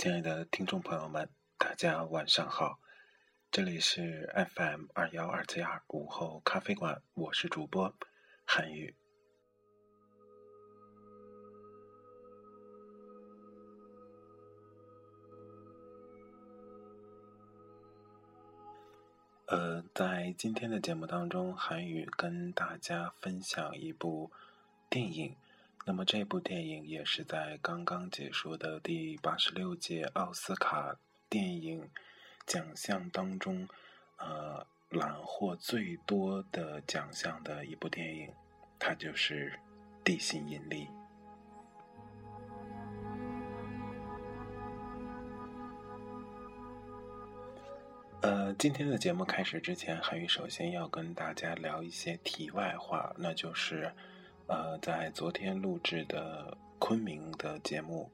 亲爱的听众朋友们，大家晚上好，这里是 FM 二幺二七二午后咖啡馆，我是主播韩宇。呃，在今天的节目当中，韩宇跟大家分享一部电影。那么这部电影也是在刚刚结束的第八十六届奥斯卡电影奖项当中，呃，揽获最多的奖项的一部电影，它就是《地心引力》。呃，今天的节目开始之前，韩宇首先要跟大家聊一些题外话，那就是。呃，在昨天录制的昆明的节目，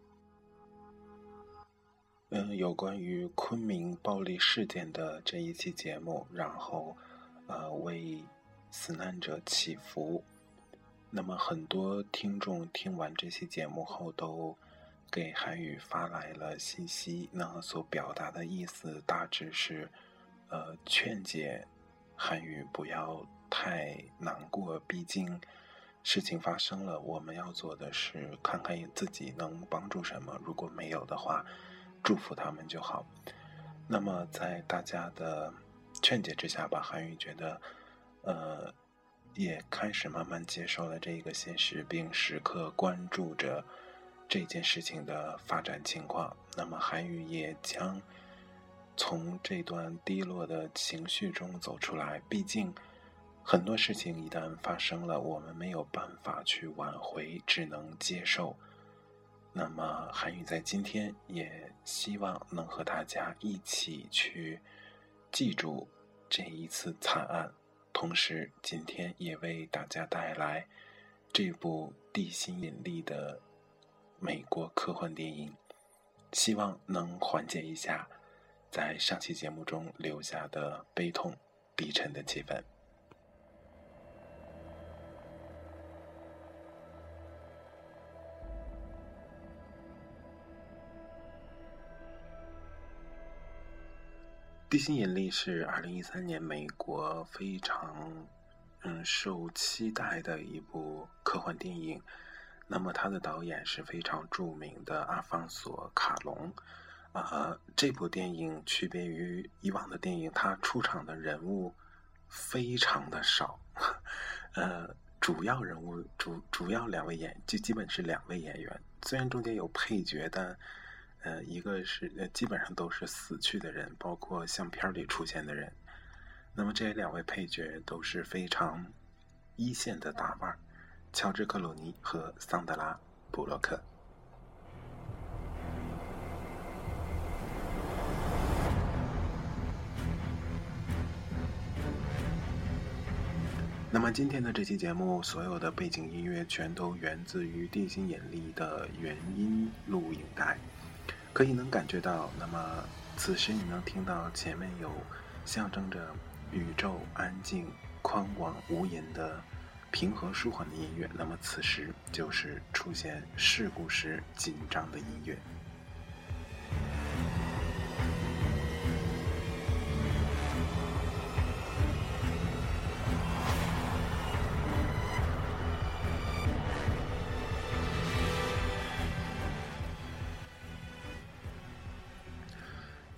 嗯，有关于昆明暴力事件的这一期节目，然后呃为死难者祈福。那么很多听众听完这期节目后，都给韩宇发来了信息，那所表达的意思大致是，呃，劝解韩宇不要太难过，毕竟。事情发生了，我们要做的是看看自己能帮助什么。如果没有的话，祝福他们就好。那么在大家的劝解之下吧，韩宇觉得，呃，也开始慢慢接受了这个现实，并时刻关注着这件事情的发展情况。那么韩宇也将从这段低落的情绪中走出来。毕竟。很多事情一旦发生了，我们没有办法去挽回，只能接受。那么，韩宇在今天也希望能和大家一起去记住这一次惨案，同时今天也为大家带来这部《地心引力》的美国科幻电影，希望能缓解一下在上期节目中留下的悲痛、低沉的气氛。地心引力是二零一三年美国非常嗯受期待的一部科幻电影。那么，它的导演是非常著名的阿方索卡隆。啊，这部电影区别于以往的电影，它出场的人物非常的少。呃，主要人物主主要两位演就基本是两位演员，虽然中间有配角，但。呃，一个是呃，基本上都是死去的人，包括相片里出现的人。那么这两位配角都是非常一线的大腕，乔治克鲁尼和桑德拉布洛克。那么今天的这期节目，所有的背景音乐全都源自于《地心引力》的原音录影带。可以能感觉到，那么此时你能听到前面有象征着宇宙安静、宽广无垠的平和舒缓的音乐，那么此时就是出现事故时紧张的音乐。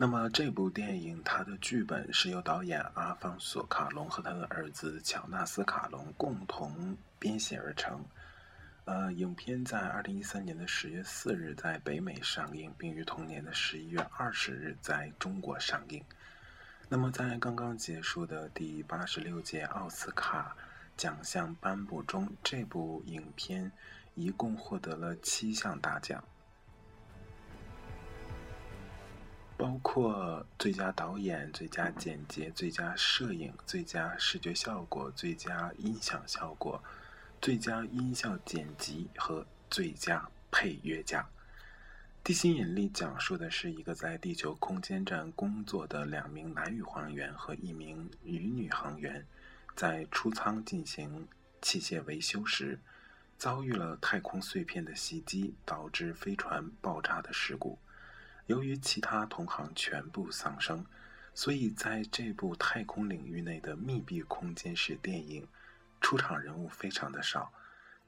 那么这部电影，它的剧本是由导演阿方索·卡隆和他的儿子乔纳斯·卡隆共同编写而成。呃，影片在二零一三年的十月四日在北美上映，并于同年的十一月二十日在中国上映。那么在刚刚结束的第八十六届奥斯卡奖项颁布中，这部影片一共获得了七项大奖。包括最佳导演、最佳剪辑、最佳摄影、最佳视觉效果、最佳音响效果、最佳音效剪辑和最佳配乐奖。《地心引力》讲述的是一个在地球空间站工作的两名男宇航员和一名女女航员，在出舱进行器械维修时，遭遇了太空碎片的袭击，导致飞船爆炸的事故。由于其他同行全部丧生，所以在这部太空领域内的密闭空间式电影，出场人物非常的少。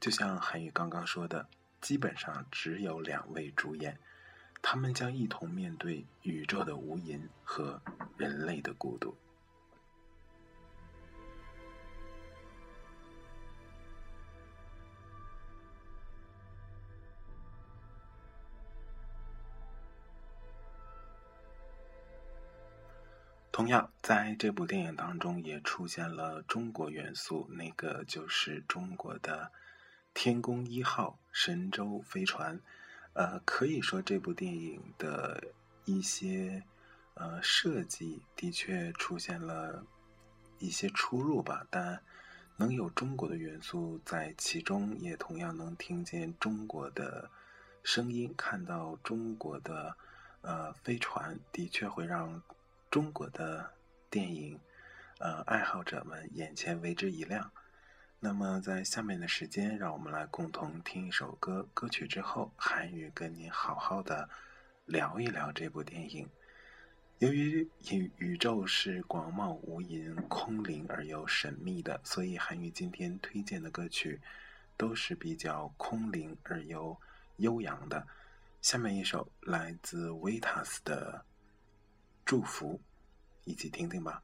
就像韩宇刚刚说的，基本上只有两位主演，他们将一同面对宇宙的无垠和人类的孤独。同样，在这部电影当中也出现了中国元素，那个就是中国的天宫一号神舟飞船。呃，可以说这部电影的一些呃设计的确出现了一些出入吧，但能有中国的元素在其中，也同样能听见中国的声音，看到中国的呃飞船，的确会让。中国的电影，呃，爱好者们眼前为之一亮。那么，在下面的时间，让我们来共同听一首歌。歌曲之后，韩语跟您好好的聊一聊这部电影。由于宇宇宙是广袤无垠、空灵而又神秘的，所以韩语今天推荐的歌曲都是比较空灵而又悠扬的。下面一首来自维塔斯的。祝福，一起听听吧。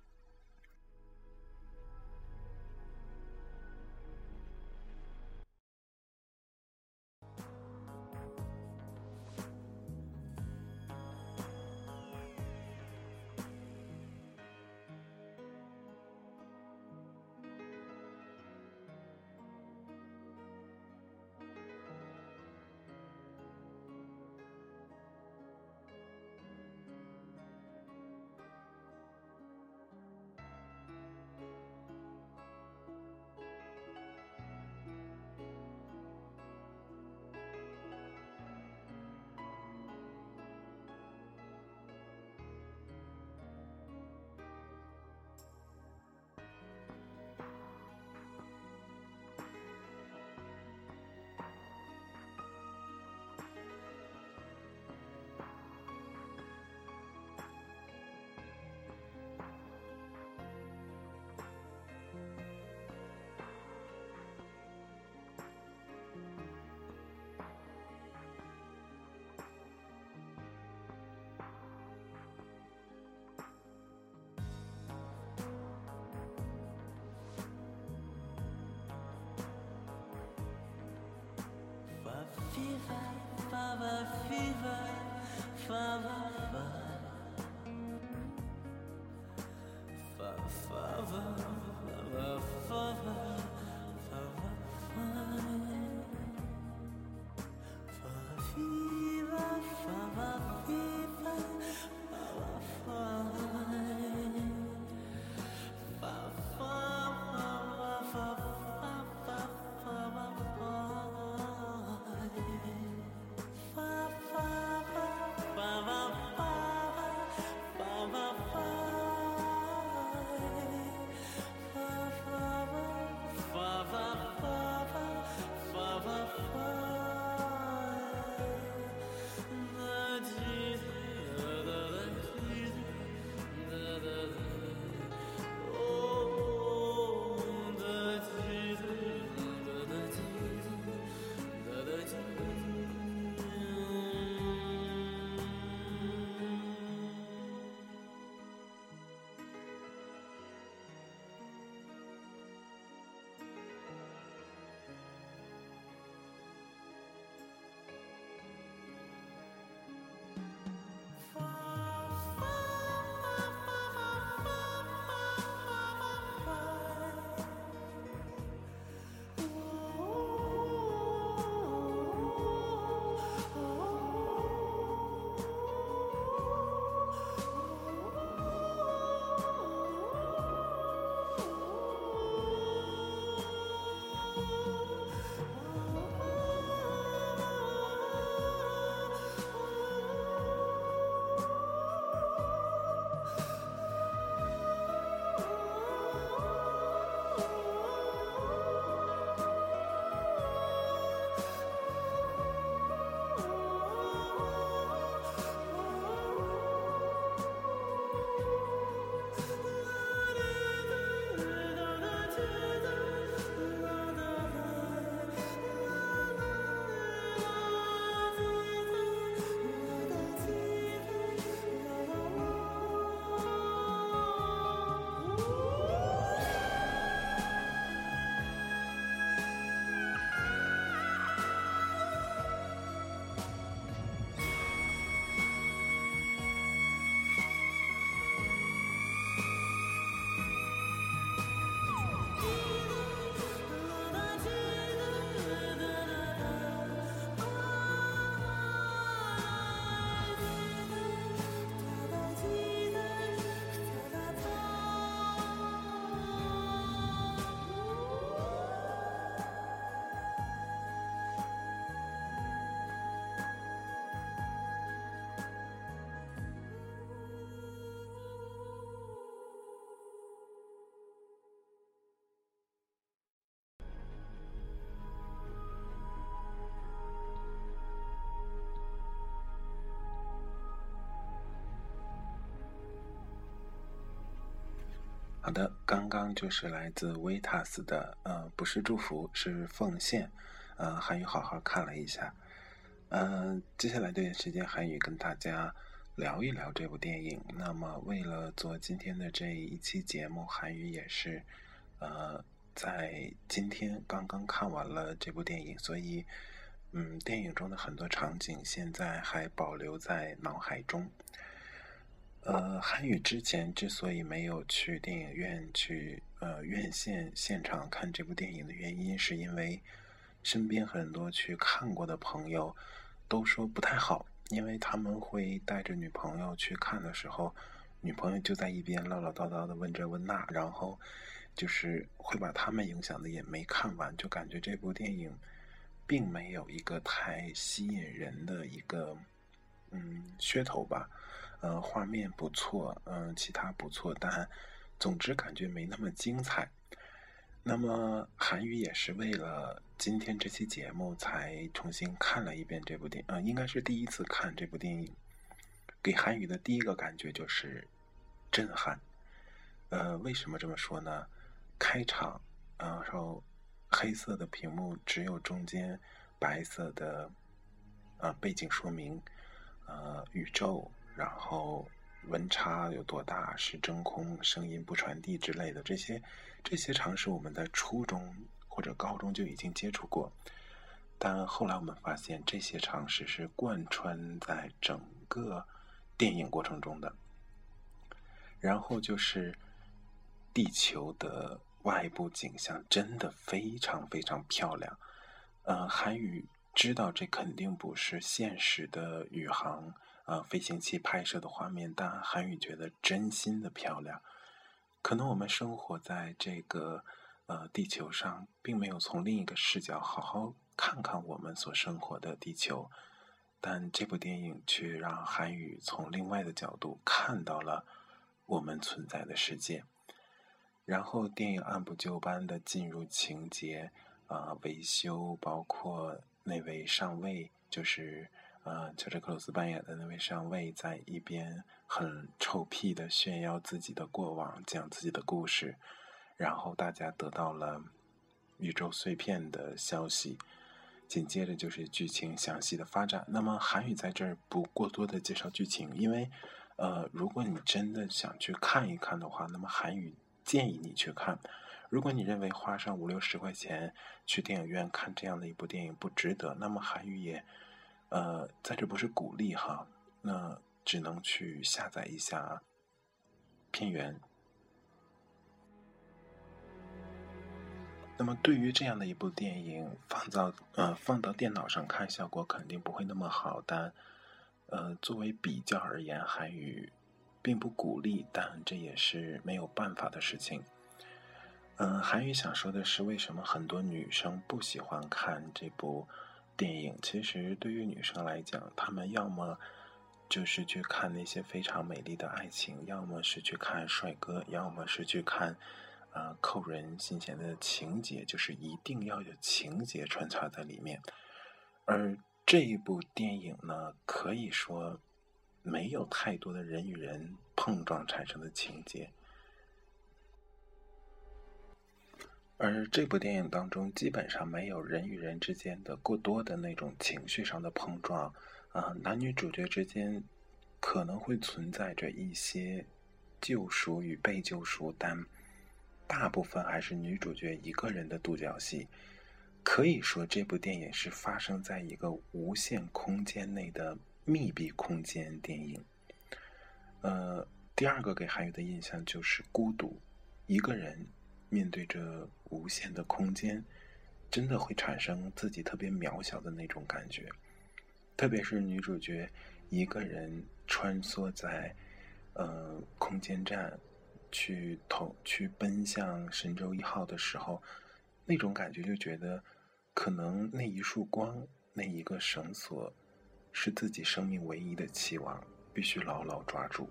viva, fala. 好的，刚刚就是来自维塔斯的，呃，不是祝福，是奉献，呃，韩语好好看了一下，呃，接下来这段时间韩语跟大家聊一聊这部电影。那么，为了做今天的这一期节目，韩语也是，呃，在今天刚刚看完了这部电影，所以，嗯，电影中的很多场景现在还保留在脑海中。呃，韩语之前之所以没有去电影院去呃院线现场看这部电影的原因，是因为身边很多去看过的朋友都说不太好，因为他们会带着女朋友去看的时候，女朋友就在一边唠唠叨叨的问这问那，然后就是会把他们影响的也没看完，就感觉这部电影并没有一个太吸引人的一个嗯噱头吧。呃，画面不错，嗯，其他不错，但总之感觉没那么精彩。那么韩语也是为了今天这期节目才重新看了一遍这部电，呃，应该是第一次看这部电影。给韩语的第一个感觉就是震撼。呃，为什么这么说呢？开场，然后黑色的屏幕，只有中间白色的呃背景说明，呃，宇宙。然后温差有多大？是真空，声音不传递之类的这些，这些常识我们在初中或者高中就已经接触过，但后来我们发现这些常识是贯穿在整个电影过程中的。然后就是地球的外部景象真的非常非常漂亮。呃，韩语知道这肯定不是现实的宇航。呃，飞行器拍摄的画面，但韩宇觉得真心的漂亮。可能我们生活在这个呃地球上，并没有从另一个视角好好看看我们所生活的地球，但这部电影却让韩宇从另外的角度看到了我们存在的世界。然后电影按部就班的进入情节，啊，维修，包括那位上尉，就是。呃，乔治克鲁斯扮演的那位上尉在一边很臭屁的炫耀自己的过往，讲自己的故事，然后大家得到了宇宙碎片的消息，紧接着就是剧情详细的发展。那么韩语在这儿不过多的介绍剧情，因为呃，如果你真的想去看一看的话，那么韩语建议你去看。如果你认为花上五六十块钱去电影院看这样的一部电影不值得，那么韩语也。呃，在这不是鼓励哈，那只能去下载一下片源。那么对于这样的一部电影，放到呃放到电脑上看，效果肯定不会那么好。但呃，作为比较而言，韩语并不鼓励，但这也是没有办法的事情。嗯，韩语想说的是，为什么很多女生不喜欢看这部？电影其实对于女生来讲，她们要么就是去看那些非常美丽的爱情，要么是去看帅哥，要么是去看呃扣人心弦的情节，就是一定要有情节穿插在里面。而这一部电影呢，可以说没有太多的人与人碰撞产生的情节。而这部电影当中，基本上没有人与人之间的过多的那种情绪上的碰撞，啊，男女主角之间可能会存在着一些救赎与被救赎，但大部分还是女主角一个人的独角戏。可以说，这部电影是发生在一个无限空间内的密闭空间电影。呃，第二个给韩语的印象就是孤独，一个人。面对着无限的空间，真的会产生自己特别渺小的那种感觉。特别是女主角一个人穿梭在呃空间站去投去奔向神舟一号的时候，那种感觉就觉得可能那一束光、那一个绳索是自己生命唯一的期望，必须牢牢抓住。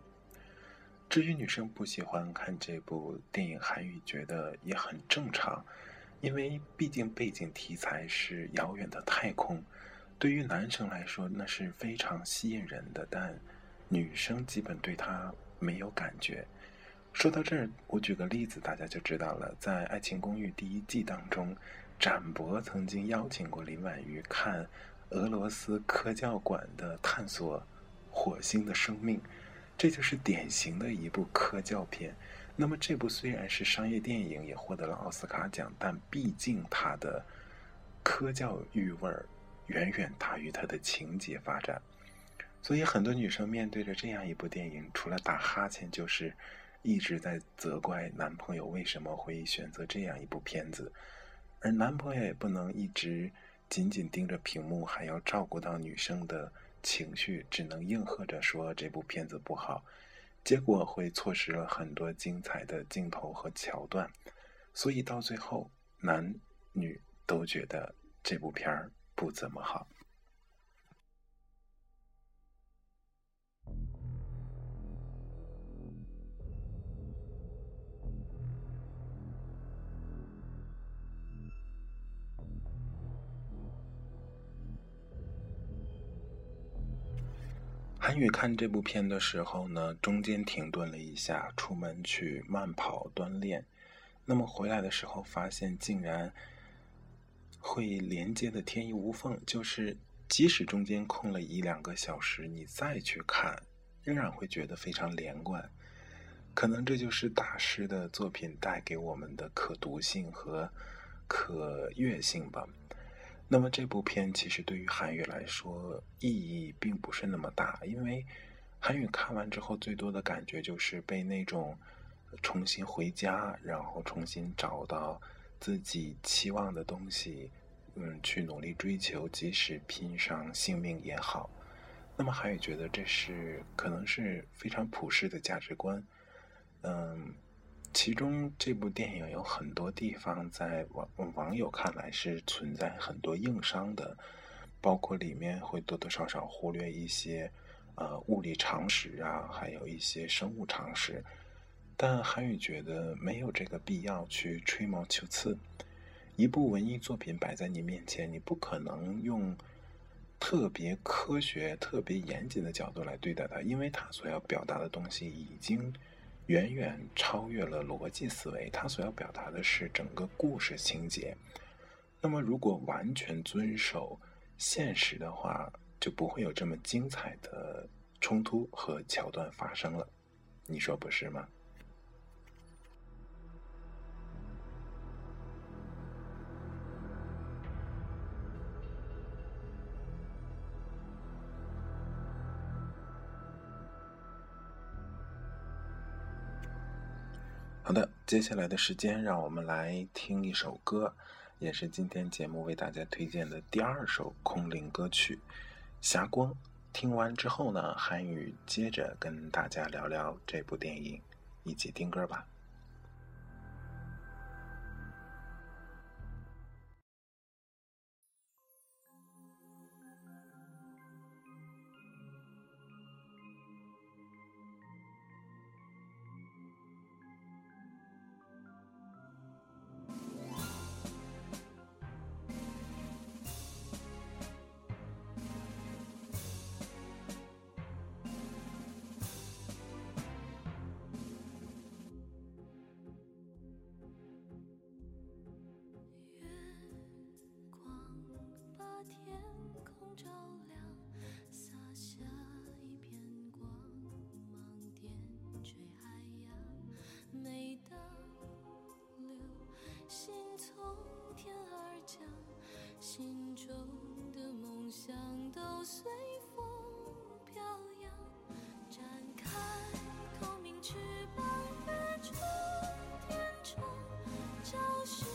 至于女生不喜欢看这部电影，韩语觉得也很正常，因为毕竟背景题材是遥远的太空，对于男生来说那是非常吸引人的，但女生基本对他没有感觉。说到这儿，我举个例子，大家就知道了。在《爱情公寓》第一季当中，展博曾经邀请过林婉瑜看俄罗斯科教馆的探索火星的生命，这就是典型的一部科教片。那么，这部虽然是商业电影，也获得了奥斯卡奖，但毕竟它的科教育味儿远远大于它的情节发展。所以，很多女生面对着这样一部电影，除了打哈欠，就是一直在责怪男朋友为什么会选择这样一部片子，而男朋友也不能一直紧紧盯着屏幕，还要照顾到女生的情绪，只能应和着说这部片子不好。结果会错失了很多精彩的镜头和桥段，所以到最后，男女都觉得这部片儿不怎么好。韩宇看这部片的时候呢，中间停顿了一下，出门去慢跑锻炼。那么回来的时候，发现竟然会连接的天衣无缝，就是即使中间空了一两个小时，你再去看，仍然会觉得非常连贯。可能这就是大师的作品带给我们的可读性和可阅性吧。那么这部片其实对于韩宇来说意义并不是那么大，因为韩宇看完之后最多的感觉就是被那种重新回家，然后重新找到自己期望的东西，嗯，去努力追求，即使拼上性命也好。那么韩宇觉得这是可能是非常普世的价值观，嗯。其中这部电影有很多地方在网网友看来是存在很多硬伤的，包括里面会多多少少忽略一些呃物理常识啊，还有一些生物常识。但韩宇觉得没有这个必要去吹毛求疵。一部文艺作品摆在你面前，你不可能用特别科学、特别严谨的角度来对待它，因为它所要表达的东西已经。远远超越了逻辑思维，它所要表达的是整个故事情节。那么，如果完全遵守现实的话，就不会有这么精彩的冲突和桥段发生了。你说不是吗？好的，接下来的时间，让我们来听一首歌，也是今天节目为大家推荐的第二首空灵歌曲《霞光》。听完之后呢，韩宇接着跟大家聊聊这部电影，一起听歌吧。照亮洒下一片光芒点缀海洋每当流星从天而降心中的梦想都随风飘扬展开透明翅膀飞出天窗找寻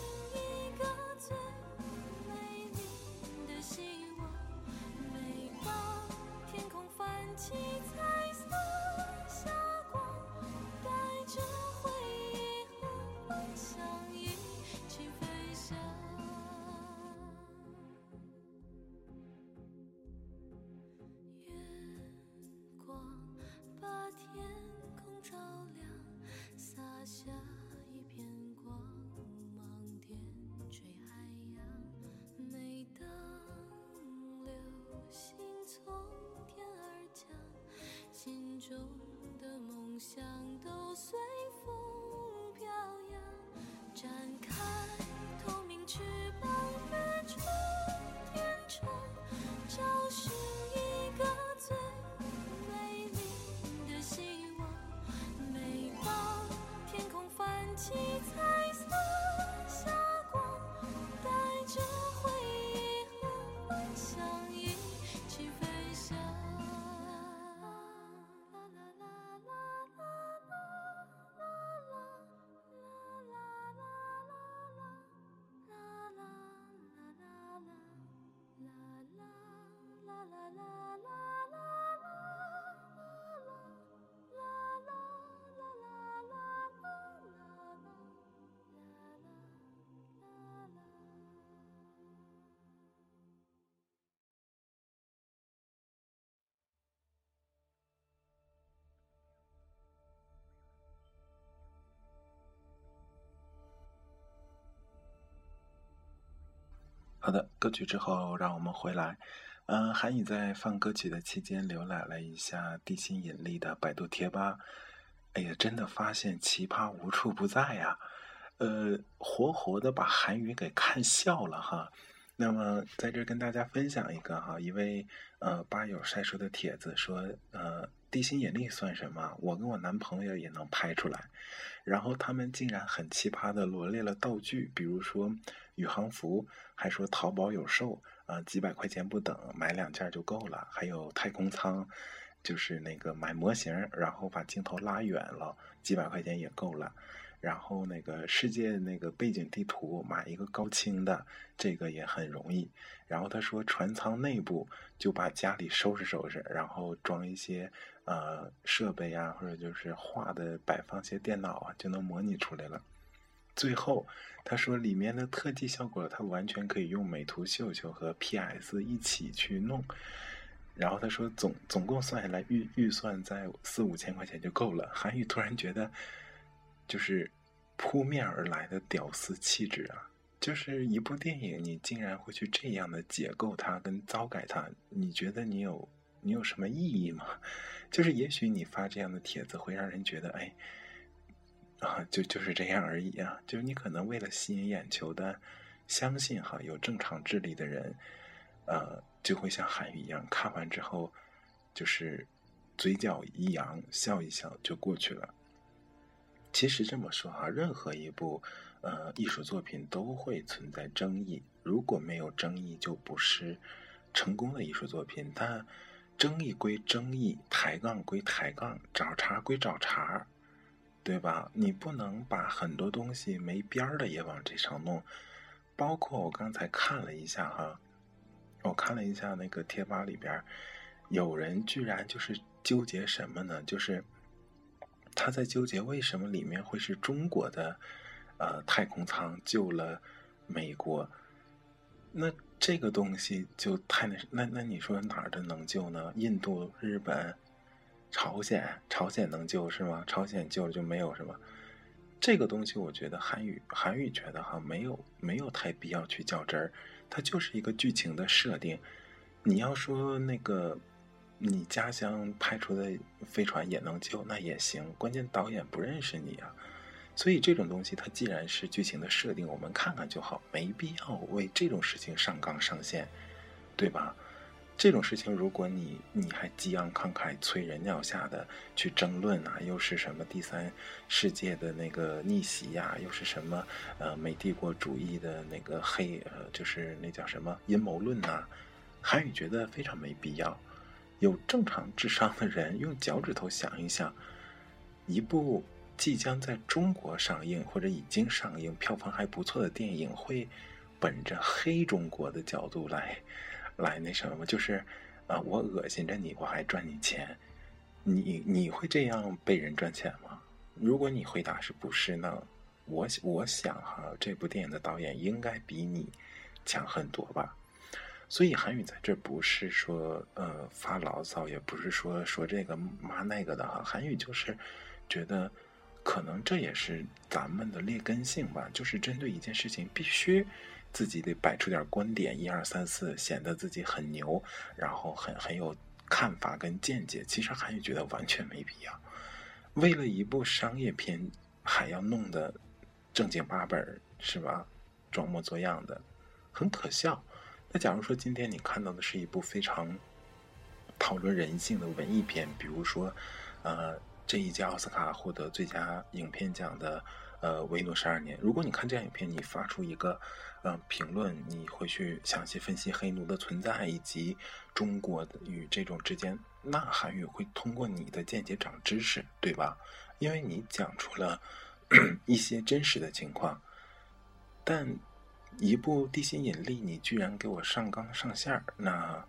好的，歌曲之后，让我们回来。嗯，韩宇在放歌曲的期间浏览了一下地心引力的百度贴吧，哎呀，真的发现奇葩无处不在呀！呃，活活的把韩宇给看笑了哈。那么在这跟大家分享一个哈，一位呃吧友晒出的帖子说，呃，地心引力算什么？我跟我男朋友也能拍出来。然后他们竟然很奇葩的罗列了道具，比如说宇航服，还说淘宝有售，啊、几百块钱不等，买两件就够了。还有太空舱，就是那个买模型，然后把镜头拉远了，几百块钱也够了。然后那个世界那个背景地图买一个高清的，这个也很容易。然后他说船舱内部就把家里收拾收拾，然后装一些呃设备啊，或者就是画的摆放些电脑啊，就能模拟出来了。最后他说里面的特技效果，他完全可以用美图秀秀和 PS 一起去弄。然后他说总总共算下来预预算在四五千块钱就够了。韩宇突然觉得，就是扑面而来的屌丝气质啊！就是一部电影，你竟然会去这样的解构它跟糟改它，你觉得你有你有什么意义吗？就是也许你发这样的帖子会让人觉得，哎，啊，就就是这样而已啊！就是你可能为了吸引眼球的，相信哈有正常智力的人，呃，就会像韩语一样，看完之后就是嘴角一扬，笑一笑就过去了。其实这么说哈，任何一部呃艺术作品都会存在争议，如果没有争议，就不是成功的艺术作品。但争议归争议，抬杠归抬杠，找茬归找茬，对吧？你不能把很多东西没边儿的也往这上弄。包括我刚才看了一下哈，我看了一下那个贴吧里边，有人居然就是纠结什么呢？就是。他在纠结为什么里面会是中国的，呃，太空舱救了美国。那这个东西就太那那那你说哪儿的能救呢？印度、日本、朝鲜，朝鲜能救是吗？朝鲜救了就没有什么？这个东西我觉得韩语韩语觉得哈没有没有太必要去较真儿，它就是一个剧情的设定。你要说那个。你家乡派出的飞船也能救，那也行。关键导演不认识你啊，所以这种东西它既然是剧情的设定，我们看看就好，没必要为这种事情上纲上线，对吧？这种事情，如果你你还激昂慷慨、催人尿下的去争论啊，又是什么第三世界的那个逆袭呀，又是什么呃美帝国主义的那个黑呃，就是那叫什么阴谋论呐？韩宇觉得非常没必要。有正常智商的人用脚趾头想一想，一部即将在中国上映或者已经上映、票房还不错的电影，会本着黑中国的角度来来那什么？就是啊，我恶心着你，我还赚你钱，你你会这样被人赚钱吗？如果你回答是不是，呢我我想哈，这部电影的导演应该比你强很多吧。所以韩语在这不是说呃发牢骚，也不是说说这个骂那个的哈。韩语就是觉得可能这也是咱们的劣根性吧，就是针对一件事情必须自己得摆出点观点，一二三四，显得自己很牛，然后很很有看法跟见解。其实韩语觉得完全没必要。为了一部商业片，还要弄得正经八本是吧？装模作样的，很可笑。那假如说今天你看到的是一部非常讨论人性的文艺片，比如说，呃，这一届奥斯卡获得最佳影片奖的呃《维诺十二年》，如果你看这样影片，你发出一个呃评论，你会去详细分析黑奴的存在以及中国与这种之间，那韩语会通过你的见解长知识，对吧？因为你讲出了 一些真实的情况。但一部地心引力，你居然给我上纲上线儿，那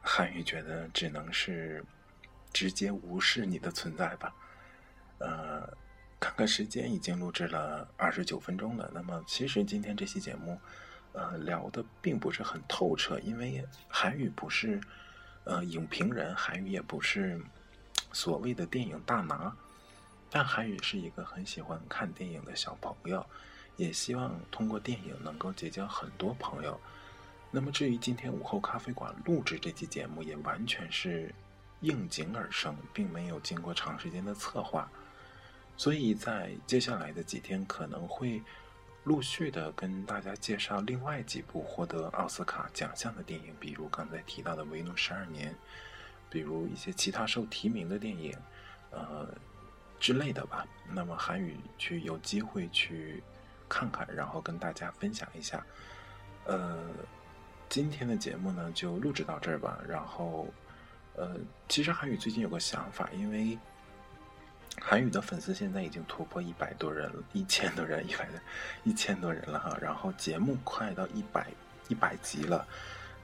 韩语觉得只能是直接无视你的存在吧。呃，看看时间，已经录制了二十九分钟了。那么，其实今天这期节目，呃，聊的并不是很透彻，因为韩语不是呃影评人，韩语也不是所谓的电影大拿，但韩语是一个很喜欢看电影的小朋友。也希望通过电影能够结交很多朋友。那么，至于今天午后咖啡馆录制这期节目，也完全是应景而生，并没有经过长时间的策划。所以在接下来的几天，可能会陆续的跟大家介绍另外几部获得奥斯卡奖项的电影，比如刚才提到的《维诺十二年》，比如一些其他受提名的电影，呃之类的吧。那么，韩语去有机会去。看看，然后跟大家分享一下。呃，今天的节目呢就录制到这儿吧。然后，呃，其实韩语最近有个想法，因为韩语的粉丝现在已经突破一百多人了，一千多人，一百一千多人了哈。然后节目快到一百一百集了。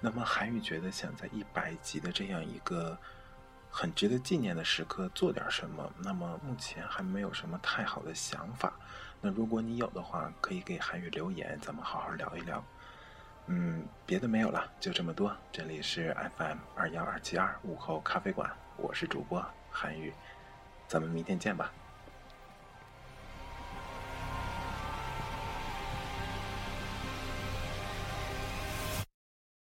那么韩语觉得想在一百集的这样一个很值得纪念的时刻做点什么，那么目前还没有什么太好的想法。那如果你有的话，可以给韩语留言，咱们好好聊一聊。嗯，别的没有了，就这么多。这里是 FM 二幺二七二午后咖啡馆，我是主播韩语，咱们明天见吧。